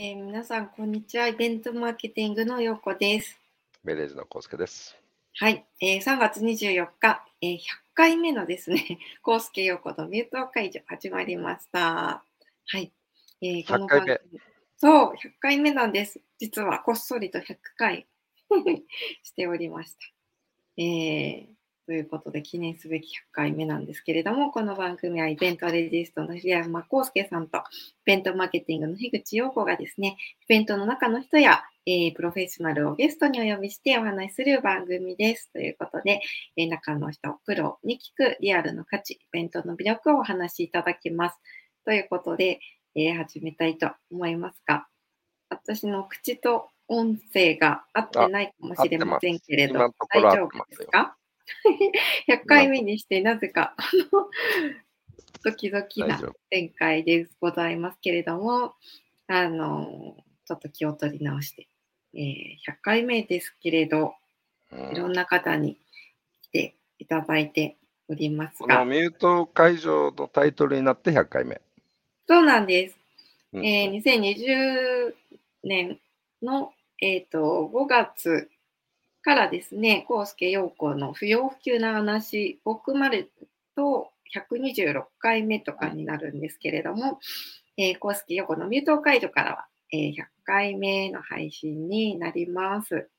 えー皆さん、こんにちは。イベントマーケティングのようこです。メレージのコウスケです。はい、えー3月24日、えー100回目のですね、コウスケようこのミュート会場始まりました。はい。えーこの100回目番組そう、100回目なんです。実はこっそりと100回 しておりました。えーということで、記念すべき100回目なんですけれども、この番組はイベントレジストの平山康介さんと、イベントマーケティングの樋口陽子がですね、イベントの中の人や、えープロフェッショナルをゲストにお呼びしてお話しする番組です。ということで、えー中の人、プロに聞くリアルの価値、イベントの魅力をお話しいただきます。ということで、えー始めたいと思いますが、私の口と音声が合ってないかもしれませんけれど、大丈夫ですか？?100 回目にしてなぜか、ドキドキな。展開でございますけれども、あの、ちょっと気を取り直して、えー100回目ですけれど、うんいろんな方に来ていただいておりますが、このミュート会場のタイトルになって100回目。そうなんです。うんえー2020年の、えー、と5月からですね、コウスケ陽子の不要不急な話を含まれると126回目とかになるんですけれども、えー、コウスケ陽子のミュート解除からは、えー100回目の配信になります。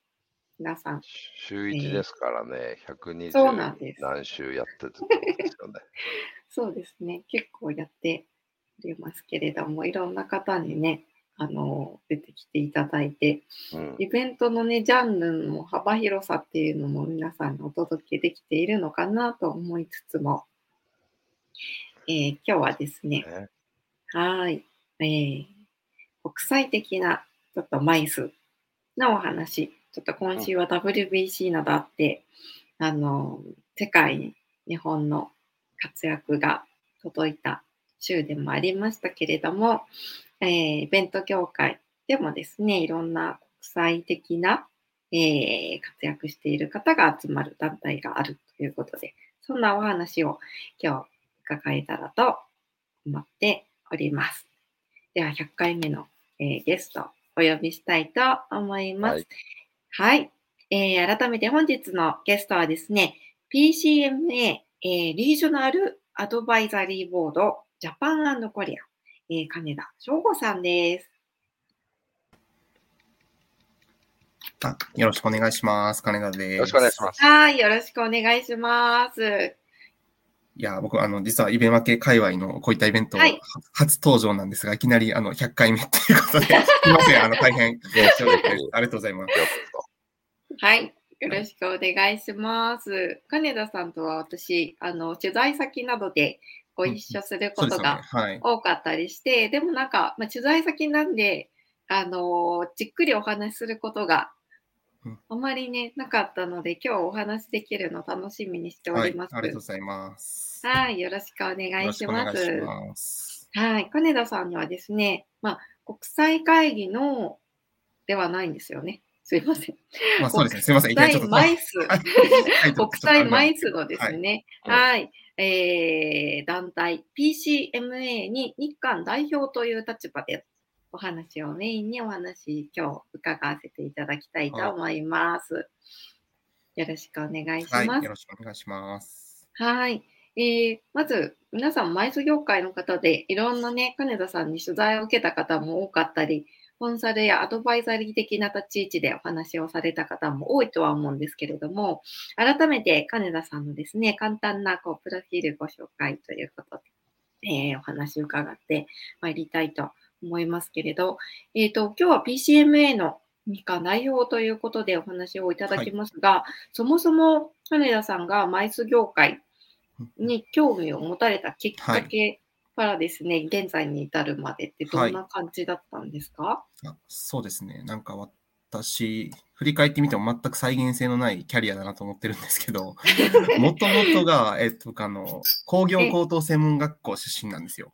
皆さん、週1ですからね、120そうなんです何週やってるですよね。そうですね、結構やっておりますけれども、いろんな方にね、あの出てきていただいて、うん。イベントのね、ジャンルの幅広さっていうのも皆さんにお届けできているのかなと思いつつも、えー今日はですね、ね。はーい、えー国際的なちょっと枚数のお話、ちょっと今週は WBC などあって、あの、世界に日本の活躍が届いた週でもありましたけれども、えーイベント業界でもですね、いろんな国際的な、えー活躍している方が集まる団体があるということで、そんなお話を今日伺えたらと思っております。では、100回目の、えーゲストお呼びしたいと思います。はい。えー改めて本日のゲストはですね、PCMA、えーリージョナルアドバイザリーボードジャパンコリア、えー金田翔吾さんです。あよろしくお願いします。金田です。よろしくお願いします。はい、よろしくお願いします。いや、僕、あの、実はイベンマ系界隈のこういったイベント、はい初登場なんですが、いきなりあの100回目っていうことで、すみません、あの、大変。ありがとうございます。よはい、よろしくお願いします。金田さんとは私、あの取材先などでご一緒する。ことがはい。多かったりして、でもなんか、まあ、取材先なんで、あのじっくりお話しすることがうんあまりね、なかったので、今日お話しできるの楽しみにしておはい、ります。ありがとうございます。はい、よろしくお願いします。いします。はい、金田さんにはですね、まあ、国際会議のではないんですよね。すいません。まあ、そうですね。すみません。国際枚数、はい国際枚数のですね、うんはい、えー団体 PCMA に日韓代表という立場でお話をメインにお話今日伺わせていただきたいと思います。よろしくお願いしはい、ます。よろしくお願いします。はい。えーまず、皆さん、マイス業界の方で、いろんなね、金田さんに取材を受けた方も多かったり、コンサルやアドバイザリー的な立ち位置でお話をされた方も多いとは思うんですけれども、改めて金田さんのですね、簡単なこうプロフィールご紹介ということで、えーお話を伺ってまいりたいと思いますけれど、えっ、と、今日は PCMA の日韓代表ということでお話をいただきますが、そもそも金田さんがマイス業界に興味を持たれたきっかけからですね、現在に至るまでってどんな感じだったんですか、あそうですね。なんか私、振り返ってみても全く再現性のないキャリアだなと思ってるんですけど、もともとが、えっと、あの、工業高等専門学校出身なんですよ。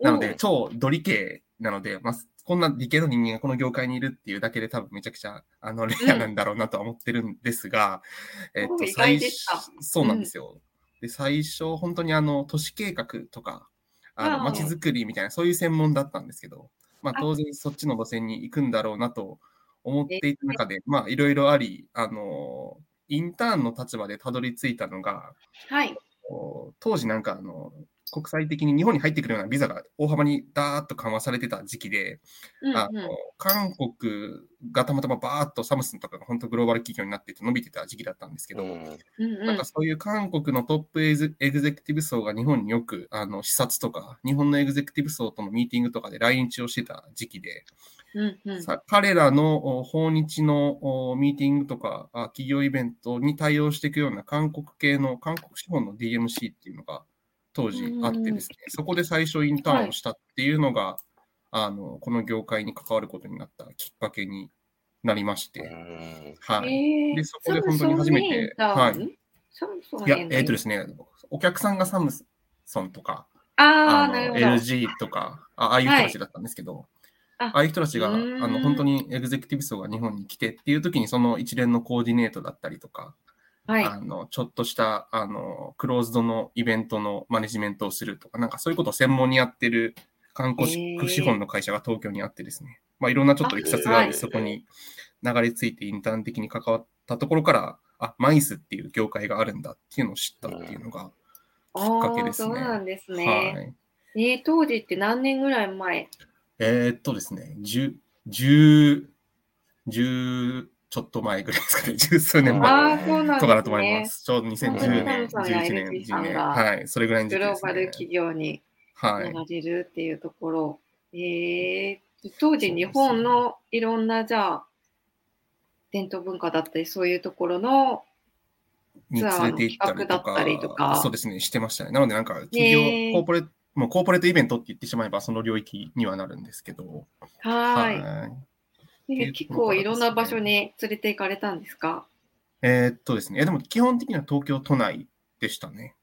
なので、超ドリ系なので、まあ、こんな理系の人間がこの業界にいるっていうだけで多分めちゃくちゃあのレアなんだろうなとは思ってるんですが、えっと、お意外でした初そうなんですよ。で、最初、本当にあの、都市計画とか、あの街づくりみたいな、そういう専門だったんですけど、まあ、当然そっちの路線に行くんだろうなと思っていた中で、まあ、いろいろあり、あの、インターンの立場でたどり着いたのが、はい。当時なんかあの、国際的に日本に入ってくるようなビザが大幅にダーッと緩和されてた時期で、うんあの韓国がたまたまバーッとサムスンとかが本当グローバル企業になってて伸びてた時期だったんですけど、うん。うんうん。なんかそういう韓国のトップエグエグゼクティブ層が日本によくあの視察とか、日本のエグゼクティブ層とのミーティングとかで来日をしてた時期で、うんうん。さ彼らのお訪日のおミーティングとかあ企業イベントに対応していくような韓国系の韓国資本の DMC っていうのが当時あってですね、そこで最初インターンをしたっていうのが、あのこの業界に関わることになったきっかけになりまして、うんはい。えーでそこで本当に初めてはいいや、えっ、とですね、お客さんがサムソンとか、あの。LG とかあ、ああいう人たちだったんですけど、あああいう人たちがあの本当にエグゼクティブ層が日本に来てっていう時にその一連のコーディネートだったりとか、はい。あのちょっとしたあのクローズドのイベントのマネジメントをするとか、なんかそういうことを専門にやってる観光資本の会社が東京にあってですね、まあ、いろんなちょっといきさつがあり、あそこに流れ着いてインターン的に関わったところから、あ、マイスっていう業界があるんだっていうのを知ったっていうのがきっかけですね。そうなんですはね。い。えー当時って何年ぐらい前？えーっとですね、10、10、10ちょっと前ぐらいですかね、十数年あ前。とかだと思います。ちょうど2010うん年、サムソンや11年、LG さ12年。はい、それぐらいの時グ期ですね。ローバル企業にはい。なれるっていうところ。えー当時日本のいろんなじゃあ伝統文化だったりそういうところのにアーの企画だったりとか、かそうですね、してましたね。なので、なんか、企業、へーコーポレート、もうコーポレートイベントって言ってしまえば、その領域にはなるんですけど、はーいはい結構いろんな場所に連れて行かれたんですか？えーっとですね、でも基本的には東京都内でしたね。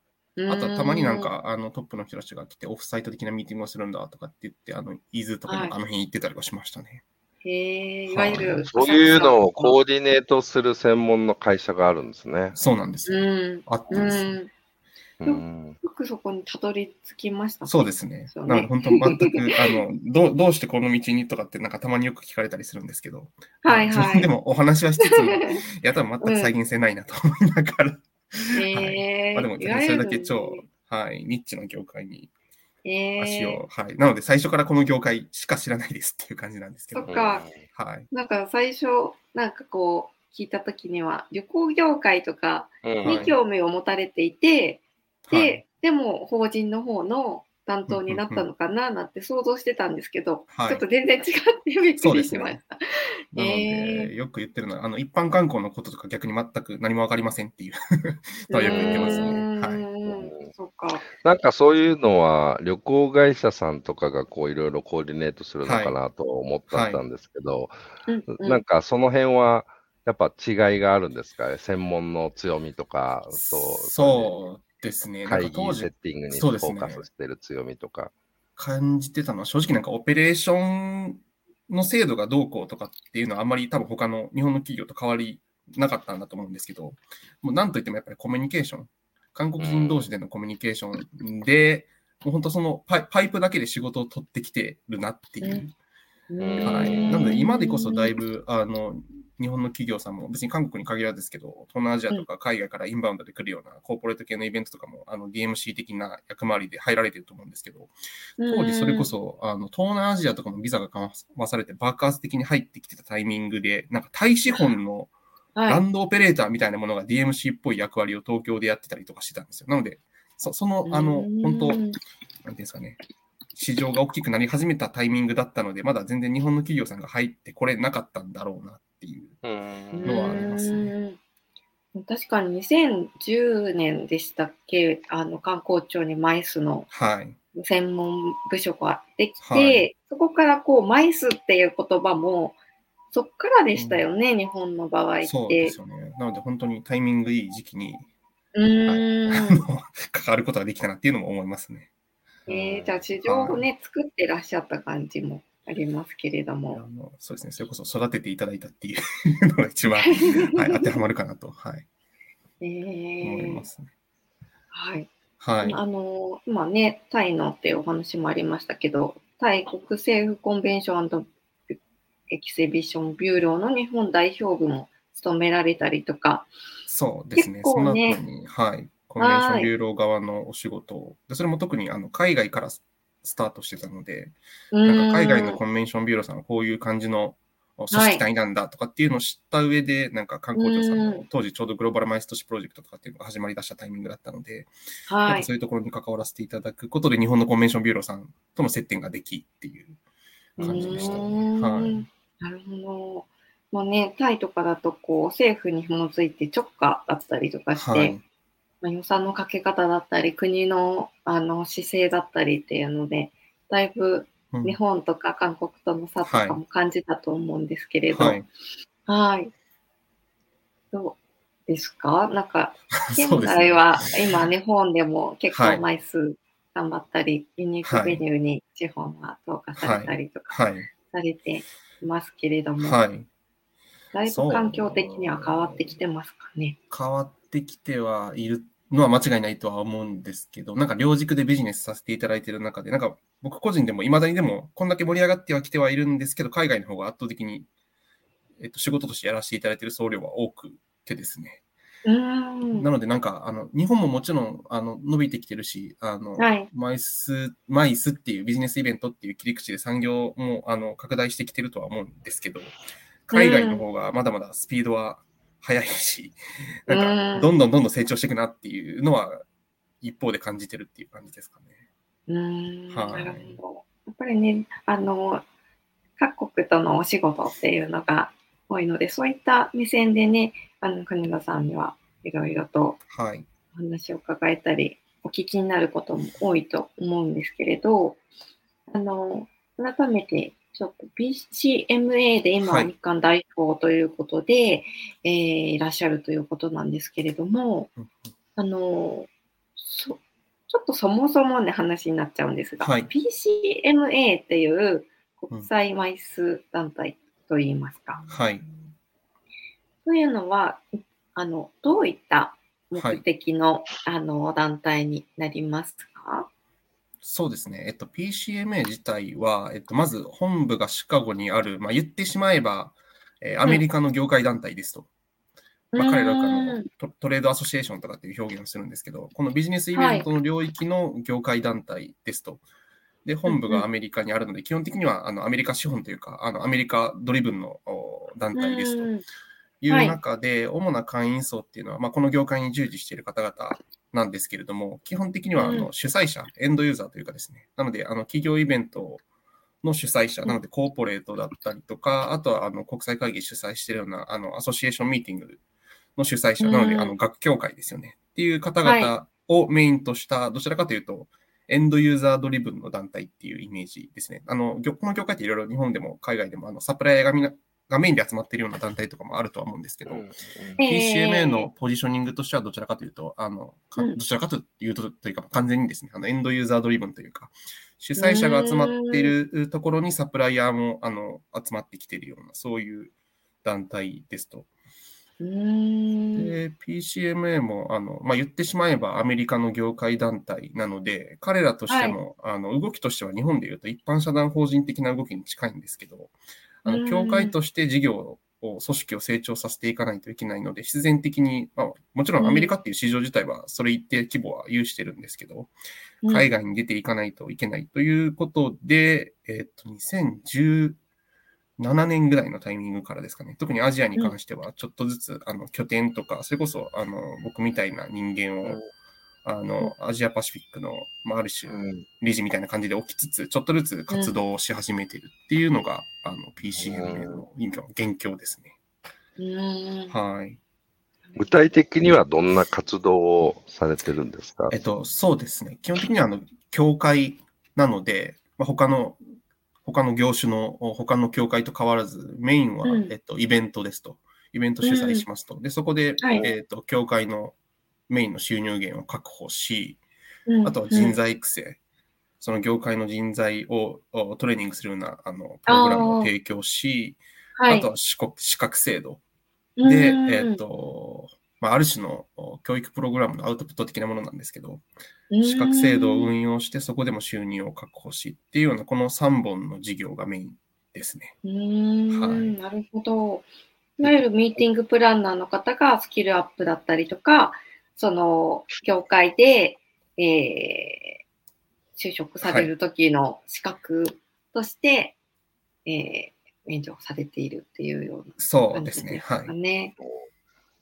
あとはたまになんかあのトップの人たちが来てオフサイト的なミーティングをするんだとかって言って、あの、伊豆とかあの辺行ってたりはしましたね。へえいわゆるそういうのをうコーディネートする専門の会社があるんですね。そうなんですよ。んあってうですね。んうん。よくそこにたどり着きましたね。そうですね。なので本当全く、あの、どうどうしてこの道にとかってなんかたまによく聞かれたりするんですけど、はいはい。自分でもお話はしつつも、いや、多分全く再現性ないなと思いながら、へえまあでもそれだけ超、はい、ニッチな業界にへ足えを、はい。なので最初からこの業界しか知らないですっていう感じなんですけど。そっ、か。はい。なんか最初なんかこう聞いた時には旅行業界とかうん。に興味を持たれていて、で、はいでも法人の方の担当になったのかななんて想像してたんですけど、はいちょっと全然違ってびっくりしました。なのへで、よく言ってるのは、あの、一般観光のこととか逆に全く何もわかりませんっていう のはよく言ってますね。はい。い。そっか。なんかそういうのは旅行会社さんとかがこういろいろコーディネートするのかなと思ったんですけど、うんうんなんかその辺はやっぱ違いがあるんですか？ね専門の強みとかとそうですね。なん会議か当時セッティングにフォそうですねーカスしてる強みとか。感じてたのは、正直なんかオペレーションの制度がどうこうとかっていうのはあんまり多分他の日本の企業と変わりなかったんだと思うんですけど、もうなんといってもやっぱりコミュニケーション、韓国人同士でのコミュニケーションで、もう本当そのパイパイプだけで仕事を取ってきてるなっていう。んはい。なので今でこそだいぶ。ぶ、あの、日本の企業さんも別に韓国に限らずですけど、東南アジアとか海外からインバウンドで来るようなコーポレート系のイベントとかも、あの、DMC 的な役回りで入られてると思うんですけど、当時それこそ、あの、東南アジアとかのビザが緩和されて爆発的に入ってきてたタイミングで、なんか大資本のはい、ランドオペレーターみたいなものが DMC っぽい役割を東京でやってたりとかしてたんですよ。なので、そその、あの、本当なんていうんですかね、市場が大きくなり始めたタイミングだったので、まだ全然日本の企業さんが入ってこれなかったんだろうなっていう。うんのはありますねうん確かに2010年でしたっけ、あの観光庁にマイスのはい。専門部署ができて、はいそこからこうマイスっていう言葉もそっからでしたよね、日本の場合って。そうですよね。なので本当にタイミングいい時期に、うーん、関わることができたなっていうのも思いますね。えーじゃあ市場をね、作ってらっしゃった感じもありますけれどあも。のそうですね。それこそ育てていただいたっていうのが一番、はい、当てはまるかなと、はい、えー思いますね。はい。はい。あの今ね、タイのっていうお話もありましたけど、タイ国政府コンベンションエキシビションビューローの日本代表部も務められたりとか、そうですね。結構ねその後に、はい。コンベンションビューロー側のお仕事を、でそれも特にあの海外からススタートしてたので、なんか海外のコンベンションビューローさんはこういう感じの組織体なんだとかっていうのを知った上で、なんか観光庁さんうの当時ちょうどグローバル MICE 都市プロジェクトとかっていうのが始まり出したタイミングだったので、はいそういうところに関わらせていただくことで日本のコンベンションビューローさんとの接点ができっていう感じでしたね。はい。なるほど。もうね、タイとかだとこう政府に紐づいて直下だったりとかして、はい。まあ、予算のかけ方だったり、国のあの姿勢だったりっていうので、だいぶうん日本とか韓国との差とかも感じたと思うんですけれど、はい。はい。どうですか？なんか、現在は今日本でも結構はい枚数頑張ったり、ユニークメニューに資本が投下されたりとかはい。されていますけれども、はい。だいぶ環境的には変わってきてますかね？変わってきてはいるのは間違いないとは思うんですけど、なんか両軸でビジネスさせていただいている中で、なんか僕個人でも未だにでもこんだけ盛り上がってはきてはいるんですけど、海外の方が圧倒的に、えっと、仕事としてやらせていただいている総量は多くてですね。うーん。なのでなんか、あの、日本ももちろん、あの、伸びてきてるし、あの、はいマイス、マイスっていうビジネスイベントっていう切り口で産業も、あの、拡大してきてるとは思うんですけど、海外の方がまだまだスピードは速いし、うんなんか、どんどんどんどん成長していくなっていうのは、一方で感じてるっていう感じですかね。うーんはい。やっぱりね、あの、各国とのお仕事っていうのが多いので、そういった目線でね、あの、国田さんにはいろいろとはい。お話を伺えたり、お聞きになることも多いと思うんですけれど、あの、改めて、ちょっと PCMA で今、はい日韓代表ということで、えーいらっしゃるということなんですけれども、うんあの、そちょっとそもそもね話になっちゃうんですが、はい。PCMA っていう国際枚数団体といいますか、はい。というのは、あの、どういった目的の,、あの団体になりますか？そうですね。えっと、PCMA 自体は、えっと、まず本部がシカゴにある、まあ、言ってしまえば、えーアメリカの業界団体ですと。まあ、彼らがのトトレードアソシエーションとかっていう表現をするんですけど、このビジネスイベントの領域の業界団体ですと。で、本部がアメリカにあるので、基本的にはあのアメリカ資本というか、あのアメリカドリブンのお団体ですと。いうはい。中で、主な会員層っていうのは、まあ、この業界に従事している方々なんですけれども、基本的にはあうん。の主催者、エンドユーザーというかですね、なので、あの企業イベントの主催者、うん。なのでコーポレートだったりとか、あとはあの国際会議主催しているようなあのアソシエーションミーティングの主催者、なので、うんあの学協会ですよね。っていう方々をメインとした、どちらかというと、エンドユーザードリブンの団体っていうイメージですね。あの、業この業界っていろいろ日本でも海外でもあのサプライヤーがみんながメインで集まっているような団体とかもあるとは思うんですけど、PCMA のポジショニングとしてはどちらかというと、あの、どちらかというと、というか完全にですね、あのエンドユーザードリブンというか、主催者が集まっているところにサプライヤーもあの集まってきているような、そういう団体ですと。で、PCMA もあの、まあ、言ってしまえばアメリカの業界団体なので、彼らとしても、あの動きとしては日本でいうと一般社団法人的な動きに近いんですけど、あうんの協会として事業を、組織を成長させていかないといけないので、必然的に、まあ、もちろんアメリカっていう市場自体はそれ一定規模は有してるんですけど、うん。海外に出ていかないといけないということで、えっと、2017年ぐらいのタイミングからですかね、特にアジアに関しては、ちょっとずつ、あの拠点とか、それこそあの僕みたいな人間を、あのアジアパシフィックの、まあ、ある種、理事みたいな感じで起きつつ、ちょっとずつ活動をし始めてるっていうのが、あの PCMA の今現況ですね。はい。具体的にはどんな活動をされてるんですか？えっと、そうですね。基本的には、あの、協会なので、まあ、他の、他の業種の、他の協会と変わらず、メインは、うんえっと、イベントですと。イベント主催しますと。で、そこで、はいえっと、協会のメインの収入源を確保し、うんあとは人材育成。その業界の人材をおトレーニングするような、あの、プログラムを提供し、はいあとは資格資格制度。うで、んえっと、まあ、ある種の教育プログラムのアウトプット的なものなんですけど、資格制度を運用して、そこでも収入を確保しっていうような、この3本の事業がメインですね。うん、はい、なるほど。いわゆるミーティングプランナーの方がスキルアップだったりとか、その、業界で、えー、就職される時の資格として、はい、えー、免除されているっていうようなそうですね。はい。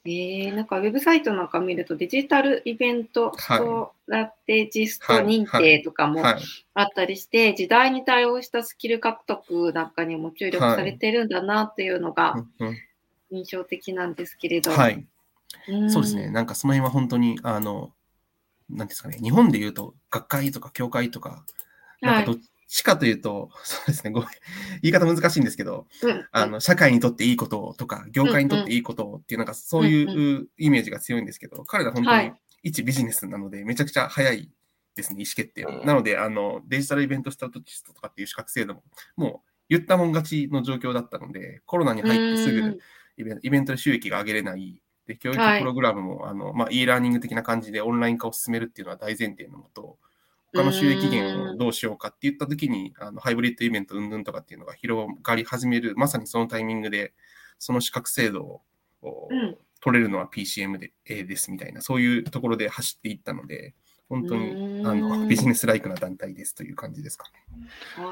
えー、なんかウェブサイトなんか見るとデジタルイベントストラテジスト認定とかもあったりして、時代に対応したスキル獲得なんかにも注力されてるんだなっていうのが印象的なんですけれど。はい。そうですね。なんかその辺は本当に、あの、なんですかね、日本で言うと学会とか協会とか、なんかどっしかというと、そうですね、ごめん、言い方難しいんですけど、うん、あの、社会にとっていいこととか、業界にとっていいことっていう、なんかそういうイメージが強いんですけど、彼ら本当に一ビジネスなので、めちゃくちゃ早いですね、意思決定なので、あの、デジタルイベントスタートティストとかっていう資格制度も、もう言ったもん勝ちの状況だったので、コロナに入ってすぐイベイベントで収益が上げれない、で、教育プログラムも、はい、あの、まあ、e ラーニング的な感じでオンライン化を進めるっていうのは大前提のもと、他の収益源をどうしようかって言ったときに、あのハイブリッドイベントうんぬんとかっていうのが広がり始める、まさにそのタイミングで、その資格制度を、取れるのは PCM で、A ですみたいな、そういうところで走っていったので、本当にあのビジネスライクな団体ですという感じですかね。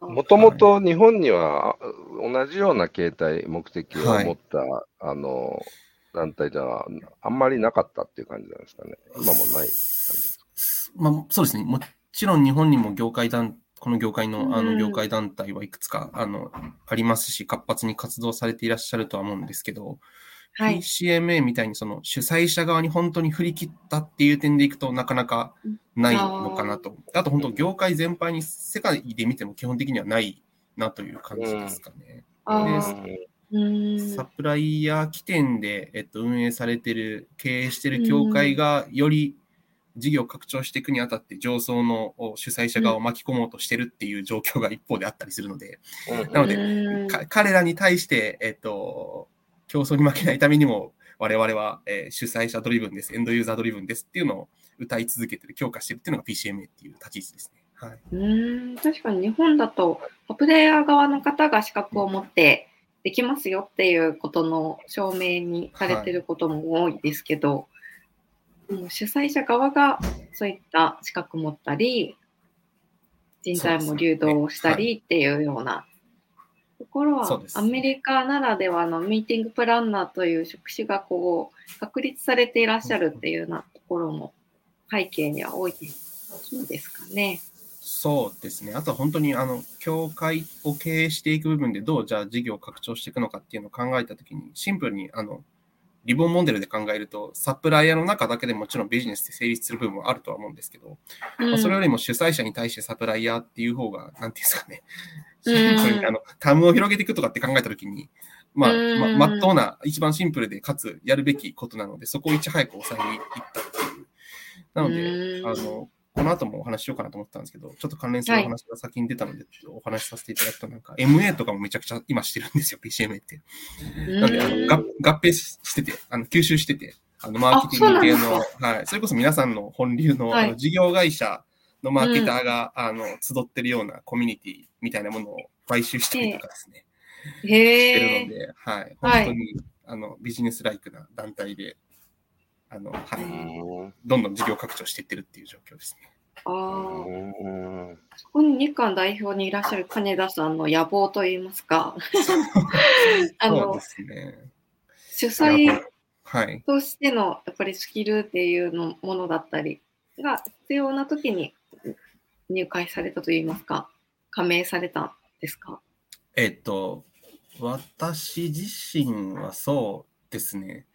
もともと日本には同じような形態、目的を持った、はい、あの団体ではあんまりなかったっていう感じなんですかね。今もないって感じですかまあ、そうですね。もちろん日本にも業界団、この業界のあの業界団体はいくつか、あのありますし、活発に活動されていらっしゃるとは思うんですけど、はい、PCMA みたいにその主催者側に本当に振り切ったっていう点でいくとなかなかないのかなと。あと本当業界全般に世界で見ても基本的にはないなという感じですかね。でサプライヤー起点で、えっと、運営されてる、経営してる協会がより事業を拡張していくにあたって上層の主催者側を巻き込もうとしてるっていう状況が一方であったりするので、うん、なので、彼らに対して、えっと、競争に負けないためにも、我々は、えー、主催者ドリブンです、エンドユーザードリブンですっていうのを歌い続けてる、強化してるっていうのが PCMA っていう立ち位置ですね。はい、うん。確かに日本だと、プレイヤー側の方が資格を持ってできますよっていうことの証明にされてることも多いですけど、はい主催者側がそういった資格持ったり、人材も流動したりっていうようなところは、アメリカならではのミーティングプランナーという職種がこう確立されていらっしゃるっていうようなところも背景には多いですかね。そうですね。あとは本当に、あの、協会を経営していく部分でどう、じゃあ事業を拡張していくのかっていうのを考えたときに、シンプルに、あの、リボンモデルで考えると、サプライヤーの中だけでもちろんビジネスって成立する部分もあるとは思うんですけど、うん、まあ、それよりも主催者に対してサプライヤーっていう方が、なんていうんですかね、うん、あのタムを広げていくとかって考えたときに、まあ、ま、まっとうな、一番シンプルで、かつやるべきことなので、そこをいち早く抑えにいったっていう。なので、あの、この後もお話ししようかなと思ったんですけど、ちょっと関連するお話が先に出たので、お話しさせていただくと、なんか MA とかもめちゃくちゃ今してるんですよ、PCMA って。なんで、あの合併してて、あの吸収してて、あのマーケティング系の、はい、それこそ皆さんの本流の,、あの事業会社のマーケターが、あの集ってるようなコミュニティみたいなものを買収したりとかですね、してるので、はい、本当に、あのビジネスライクな団体で、あの、はい、どんどん事業拡張していってるっていう状況ですね。ああ、そこに日韓代表にいらっしゃる金田さんの野望といいますか、あの、ね、主催としてのやっぱりスキルっていうのものだったりが必要な時に入会されたといいますか、加盟されたんですか？えっと、私自身はそうですね。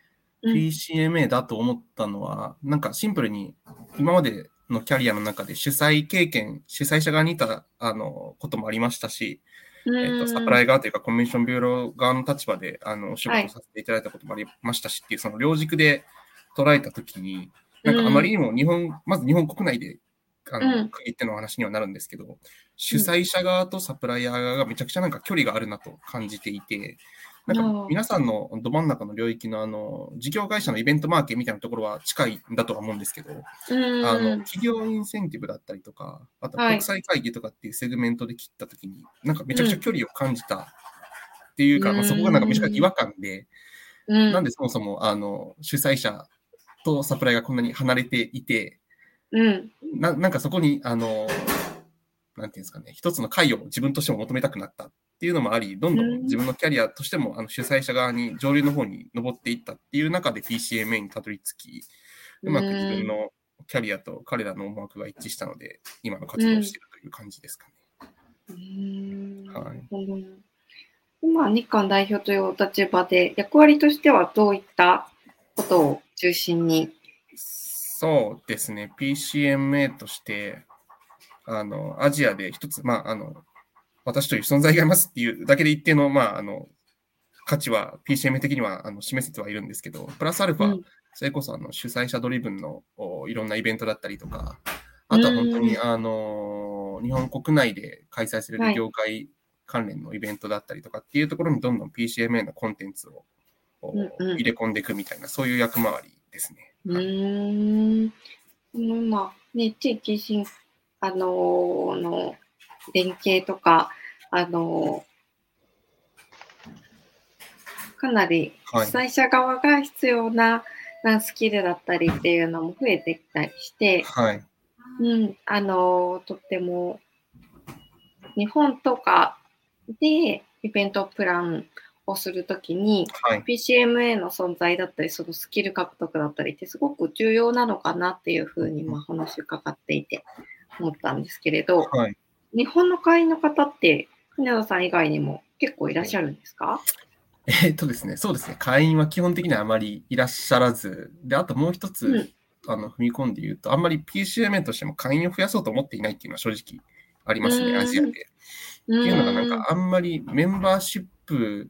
PCMA だと思ったのは、なんかシンプルに今までのキャリアの中で主催経験、主催者側にいたあのこともありましたし、えーと、サプライ側というかコンベンションビューロー側の立場であのお仕事させていただいたこともありましたしっていう、その両軸で捉えたときに、なんかあまりにも日本、まず日本国内であの区切っての話にはなるんですけど、主催者側とサプライヤー側がめちゃくちゃなんか距離があるなと感じていて、なんか皆さんのど真ん中の領域のあの事業会社のイベントマーケみたいなところは近いんだとは思うんですけど、あの企業インセンティブだったりとか、あと国際会議とかっていうセグメントで切ったときに、はい、なんかめちゃくちゃ距離を感じたっていうか、まあ、そこがなんかめちゃくちゃ違和感で、なんでそもそもあの主催者とサプライがこんなに離れていて、うん、ななんかそこに、あの、なんていうんですかね、一つの会を自分としても求めたくなった。っていうのもあり、どんどん自分のキャリアとしても、あの主催者側に上流の方に登っていったっていう中で PCMA にたどり着き、うまく自分のキャリアと彼らの思惑が一致したので、今の活動をしているという感じですかね。はい、今、日韓代表というお立場で、役割としてはどういったことを中心に？そうですね、PCMA として、あの、アジアで一つ、まあ、あの、私という存在がいますっていうだけで一定の、まあ、あの、価値は PCMA 的にはあの示せてはいるんですけど、プラスアルファ、うん、それこそあの主催者ドリブンのいろんなイベントだったりとか、あとは本当に、あの、日本国内で開催される業界関連のイベントだったりとかっていうところにどんどん PCMA のコンテンツを入れ込んでいくみたいな、そういう役回りですね。うん。まあ、ね、地域新、あのー、の、連携とか、あのー、かなり主催者側が必要な、はい、スキルだったりっていうのも増えてきたりして、はい、うん、あのー、とっても、日本とかでイベントプランをするときに、はい、PCMA の存在だったり、そのスキル獲得だったりってすごく重要なのかなっていうふうに、まあ、話伺っていて思ったんですけれど、はい、日本の会員の方って、船田さん以外にも結構いらっしゃるんですか？えー、っとですね、そうですね、会員は基本的にはあまりいらっしゃらず、で、あともう一つ、うん、あの踏み込んで言うと、あんまり PCMA としても会員を増やそうと思っていないっていうのは正直ありますね、アジアで。っていうのが、なんかあんまりメンバーシップ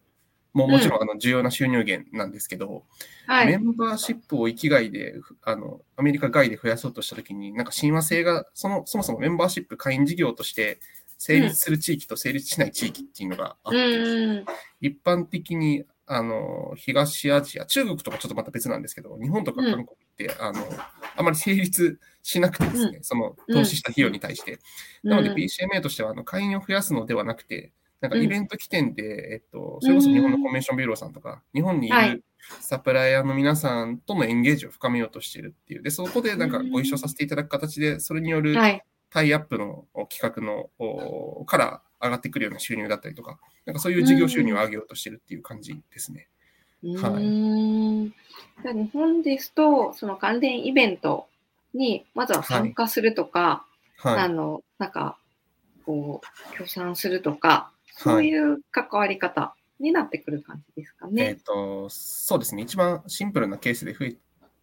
ももちろんあの重要な収入源なんですけど、はい、メンバーシップを域外であのアメリカ外で増やそうとしたときに、なんか親和性がそのそもそもメンバーシップ会員事業として成立する地域と成立しない地域っていうのがあって、うん、一般的にあの東アジア、中国とかちょっとまた別なんですけど、日本とか韓国って、うん、あのあまり成立しなくてですね、うん、その投資した費用に対して。なので PCMA としてはあの会員を増やすのではなくて、なんかイベント起点で、うん、えっと、それこそ日本のコンベンションビューローさんとか、日本にいるサプライヤーの皆さんとのエンゲージを深めようとしているっていう。で、そこでなんかご一緒させていただく形で、それによるタイアップの企画の、から上がってくるような収入だったりとか、なんかそういう事業収入を上げようとしてるっていう感じですね。はい。じゃ日本ですと、その関連イベントにまずは参加するとか、はいはい、あの、なんか、こう、協賛するとか、そういう関わり方になってくる感じですかね。はい、えっ、ー、と、そうですね。一番シンプルなケースで増え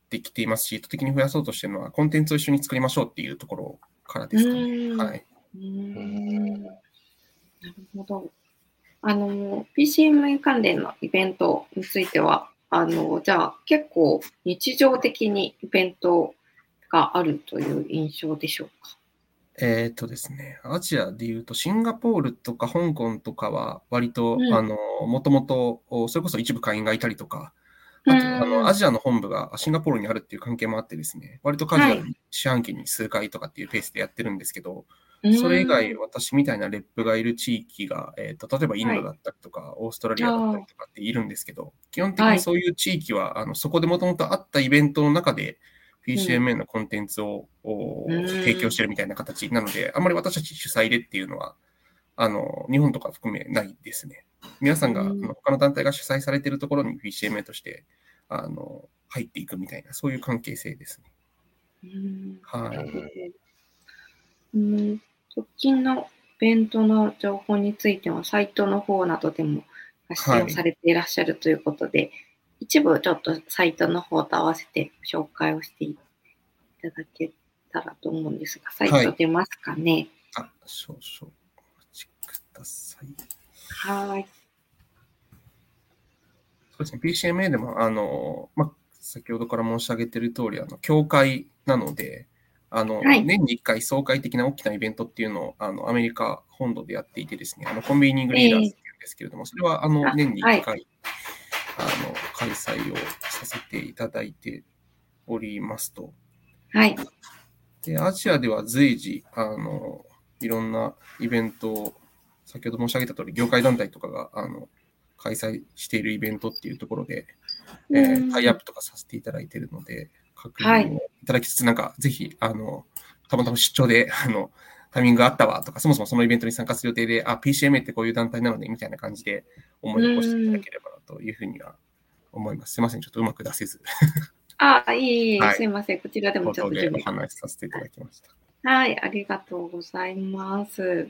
てきていますし、意図的に増やそうとしているのは、コンテンツを一緒に作りましょうっていうところからですかね。はい。うんなるほど。あの、PCM 関連のイベントについては、あの、じゃあ結構日常的にイベントがあるという印象でしょうか？えっ、ー、とですね、アジアで言うと、シンガポールとか香港とかは、割と、うん、あの、もともと、それこそ一部会員がいたりとか、あと、あの、アジアの本部がシンガポールにあるっていう関係もあってですね、割とカジュアルに四半期に数回とかっていうペースでやってるんですけど、はい、それ以外、私みたいなレップがいる地域が、えっ、ー、と、例えばインドだったりとか、はい、オーストラリアだったりとかっているんですけど、基本的にそういう地域は、あのそこでもともとあったイベントの中で、PCMA のコンテンツを、提供してるみたいな形なので、あんまり私たち主催でっていうのは、あの、日本とか含めないですね。皆さんが、うん、他の団体が主催されているところに PCMA として、あの、入っていくみたいな、そういう関係性ですね。うん、はい。うん、直近のイベントの情報については、サイトの方などでも発信をされていらっしゃるということで、はい一部ちょっとサイトの方と合わせて紹介をしていただけたらと思うんですが、サイト出ますかね？はい、あ、少々お待ちください。はい。そうですね、PCMA でも、あの、ま、先ほどから申し上げている通り、あの、協会なので、あの、はい、年に1回総会的な大きなイベントっていうのを、あの、アメリカ本土でやっていてですね、あの、コンビニングリーダーズっていうんですけれども、それは、あの、年に1回あの開催をさせていただいておりますと。はい。で、アジアでは随時、あの、いろんなイベントを、先ほど申し上げた通り、業界団体とかが、あの、開催しているイベントっていうところで、えー、タイアップとかさせていただいているので、確認をいただきつつ、はい、なんか、ぜひ、あの、たまたま出張で、あの、タイミングがあったわとか、そもそもそのイベントに参加する予定で、あ、PCMA ってこういう団体なので、みたいな感じで思い起こしていただければなというふうには思います。すいません、ちょっとうまく出せず。あ、いい、いい、はい、すいません。こちらでもちょっとお話しさせていただきました。はい、ありがとうございます。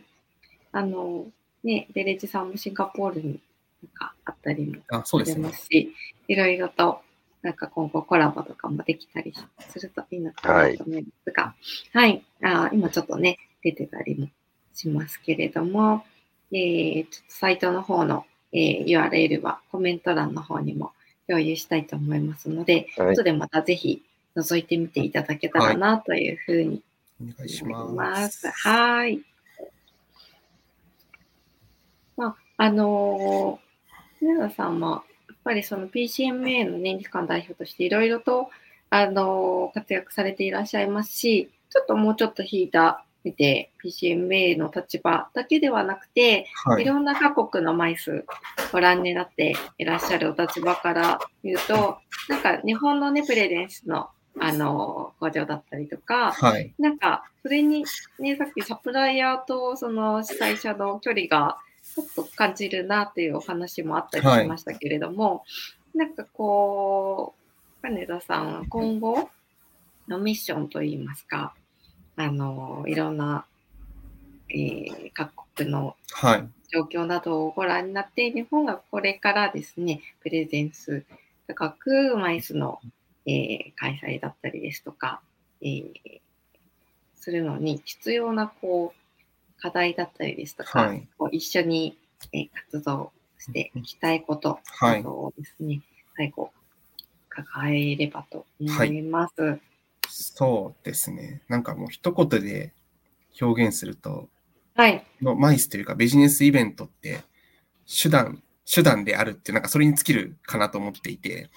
あの、ね、デレジさんもシンガポールになんかあったりもあそうですますし、いろいろとなんか今後コラボとかもできたりするといいなと思いますが、はい、はい、あ今ちょっとね、出てたりもしますけれども、えー、ちょっとサイトの方の、えー、URL はコメント欄の方にも共有したいと思いますので、はい、後でまたぜひ覗いてみていただけたらなというふうに思います。はい。まあ、あのー、皆さんもやっぱりその PCMA の年日間代表としていろいろと、あのー、活躍されていらっしゃいますし、ちょっともうちょっと引いた見て PCMA の立場だけではなくて、はい、いろんな各国の枚数ご覧になっていらっしゃるお立場から見ると、なんか日本のね、プレゼンスのあの、工場だったりとか、はい、なんか、それにね、さっきサプライヤーとその主催者の距離がちょっと感じるなっていうお話もあったりしましたけれども、はい、なんかこう、金田さん、今後のミッションといいますか、あの、いろんな、えー、各国の状況などをご覧になって、はい、日本がこれからですね、プレゼンス高くマイスの、えー、開催だったりですとか、えー、するのに必要なこう課題だったりですとか、はい、こう一緒に、えー、活動していきたいことなどをですね、はい、最後、抱えればと思います。はいそうですね。なんかもう一言で表現すると、はい。のマイスというかビジネスイベントって手段、手段であるって、なんかそれに尽きるかなと思っていて、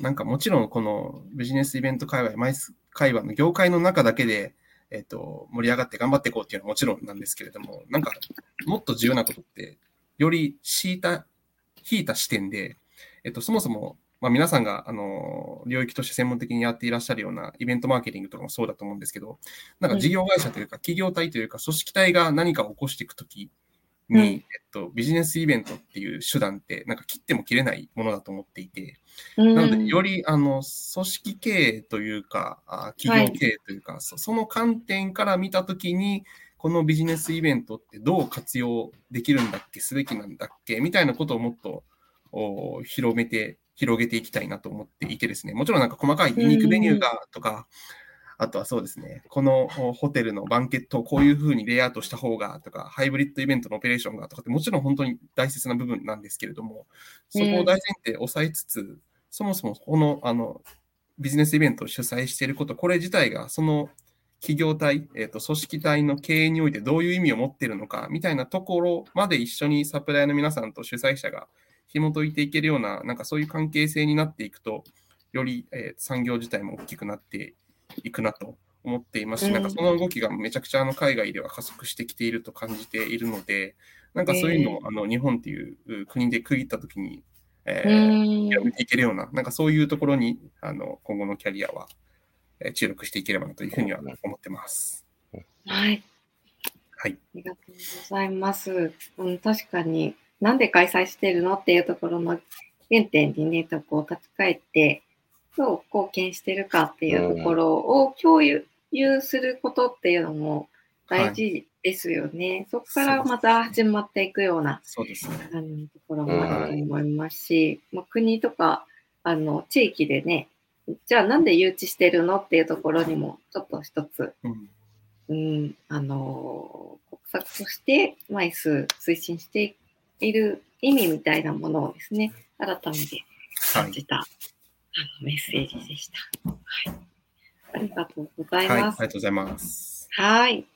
なんかもちろんこのビジネスイベント界隈、マイス界隈の業界の中だけで、えっ、と、盛り上がって頑張っていこうっていうのはもちろんなんですけれども、なんかもっと重要なことって、より敷いた、引いた視点で、えっ、と、そもそもまあ、皆さんがあの領域として専門的にやっていらっしゃるようなイベントマーケティングとかもそうだと思うんですけど、なんか事業会社というか、企業体というか、組織体が何かを起こしていくときに、うん、えっと、ビジネスイベントっていう手段って、なんか切っても切れないものだと思っていて、うん、なので、よりあの組織経営というか、企業経営というか、はい、その観点から見たときに、このビジネスイベントってどう活用できるんだっけ、すべきなんだっけ、みたいなことをもっと広めて広げていきたいなと思っていてですね、もちろんなんか細かいユニークメニューがとか、あとはそうですね、このホテルのバンケットをこういうふうにレイアウトした方がとか、ハイブリッドイベントのオペレーションがとかってもちろん本当に大切な部分なんですけれども、そこを大前提抑えつつ、そもそもこのあのビジネスイベントを主催していること、これ自体がその企業体、えーと、組織体の経営においてどういう意味を持っているのかみたいなところまで一緒にサプライの皆さんと主催者が紐解いていけるような、なんかそういう関係性になっていくと、より、えー、産業自体も大きくなっていくなと思っていますし、なんかその動きがめちゃくちゃあの海外では加速してきていると感じているので、なんかそういうのをあの日本っていう国で区切ったときに、えー、やめていけるような、なんかそういうところにあの今後のキャリアは、えー、注力していければなというふうには思ってます。はい。はい。ありがとうございます。うん、確かになんで開催してるのっていうところの原点にね、とこう立ち返って、どう貢献してるかっていうところを共有することっていうのも大事ですよね。はい、そこからまた始まっていくようなそうです、ね、あのところもあると思いますし、まあ、国とかあの地域でね、じゃあなんで誘致してるのっていうところにもちょっと一つ、うん、うん、あの国策として枚数推進していいる意味みたいなものをですね、改めて感じた、のメッセージでした。はい。ありがとうございます。はい、ありがとうございます。はい。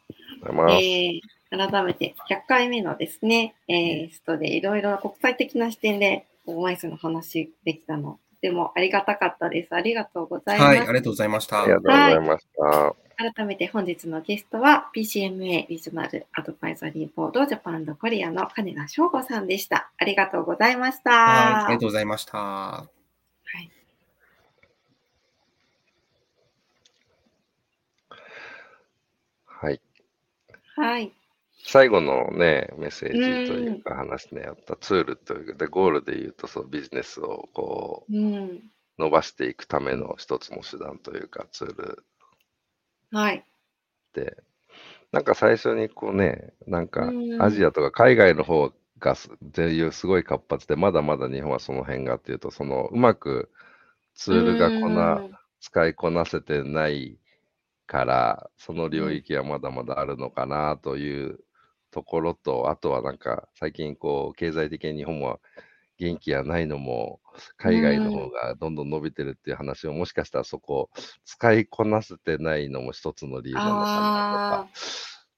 えー、改めて100回目のですね、えー、ストでいろいろ国際的な視点でマイスの話できたの、でもありがたかったです。ありがとうございます。はい、ありがとうございました。ありがとうございました。はい、改めて本日のゲストは PCMA リジョナルアドバイザリーボードジャパンコリアの金田翔吾さんでした。ありがとうございました。はい、ありがとうございました。はい。はい。はい。最後のね、メッセージというか話ね、やったツールというか、で、ゴールで言うと、そのビジネスをこう、伸ばしていくための一つの手段というか、ツールはい。で、なんか最初にこうね、なんかアジアとか海外の方がすっていうすごい活発で、まだまだ日本はその辺がっていうと、そのうまくツールがこな、使いこなせてないから、その領域はまだまだあるのかなというところと、あとはなんか最近こう経済的に日本は元気がないのも海外の方がどんどん伸びてるっていう話をもしかしたらそこ使いこなせてないのも一つの理由なのかなとか。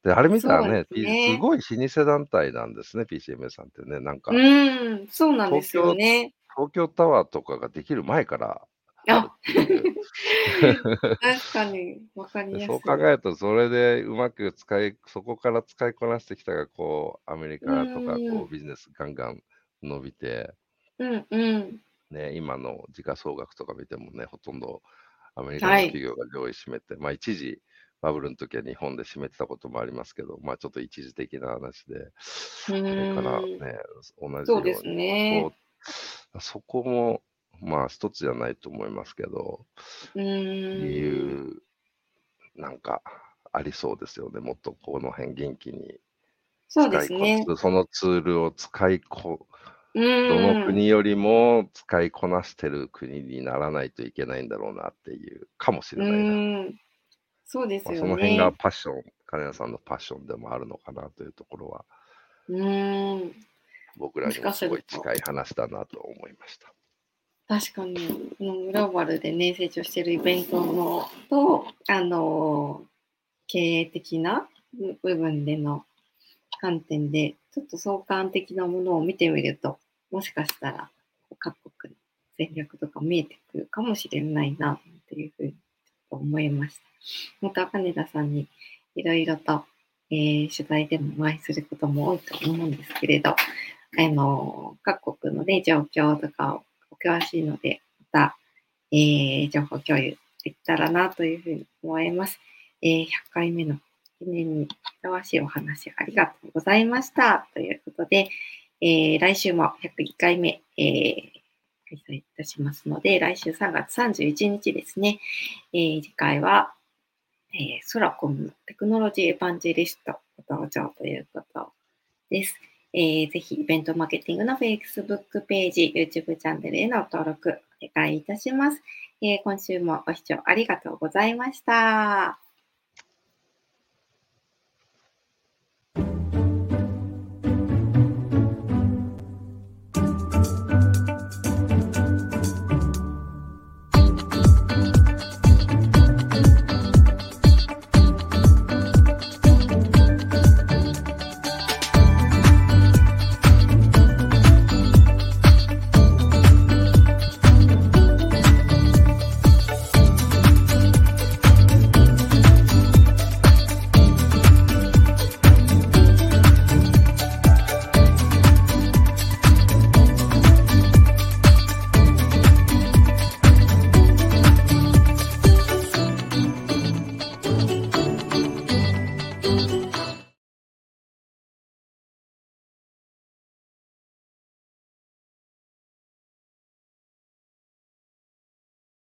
で、あれ見たらね、ねすごい老舗団体なんですね、PCMA さんってね。なんか、うん、そうなんですよね。東京タワーとかができる前からあ 確かに、わかりやすい。そう考えると、それでうまく使い、そこから使いこなしてきたが、こう、アメリカとか、こう、ビジネスガンガン伸びて、うんうん。ね、今の時価総額とか見てもね、ほとんどアメリカの企業が上位占めて、はい、まあ一時、バブルの時は日本で占めてたこともありますけど、まあちょっと一時的な話で、それからね、同じように。そうですね。そこも、まあ一つじゃないと思いますけど、理由、なんかありそうですよね。もっとこの辺元気にそうですね。そのツールを使いこ、どの国よりも使いこなしてる国にならないといけないんだろうなっていうかもしれないな。そうですよね、その辺がパッション、金谷さんのパッションでもあるのかなというところは、うん僕らにもすごい近い話だなと思いました。確かに、グローバルでね、成長してるイベントのと、あの、経営的な部分での観点で、ちょっと相関的なものを見てみると、もしかしたら各国の戦略とか見えてくるかもしれないな、というふうに思いました。また、金田さんにいろいろと、えー、取材でもお会いすることも多いと思うんですけれど、あの、各国のね、状況とかをお詳しいので、また、えー、情報共有できたらなというふうに思います。えー、100回目の記念にふさわしいお話ありがとうございました。ということで、えー、来週も101回目、えー、開催いたしますので、来週3月31日ですね、えー、次回は、えー、ソラコムテクノロジーエヴァンジェリストご登場ということです。えー、ぜひイベントマーケティングの Facebook ページ、YouTube チャンネルへの登録お願いいたします。えー、今週もご視聴ありがとうございました。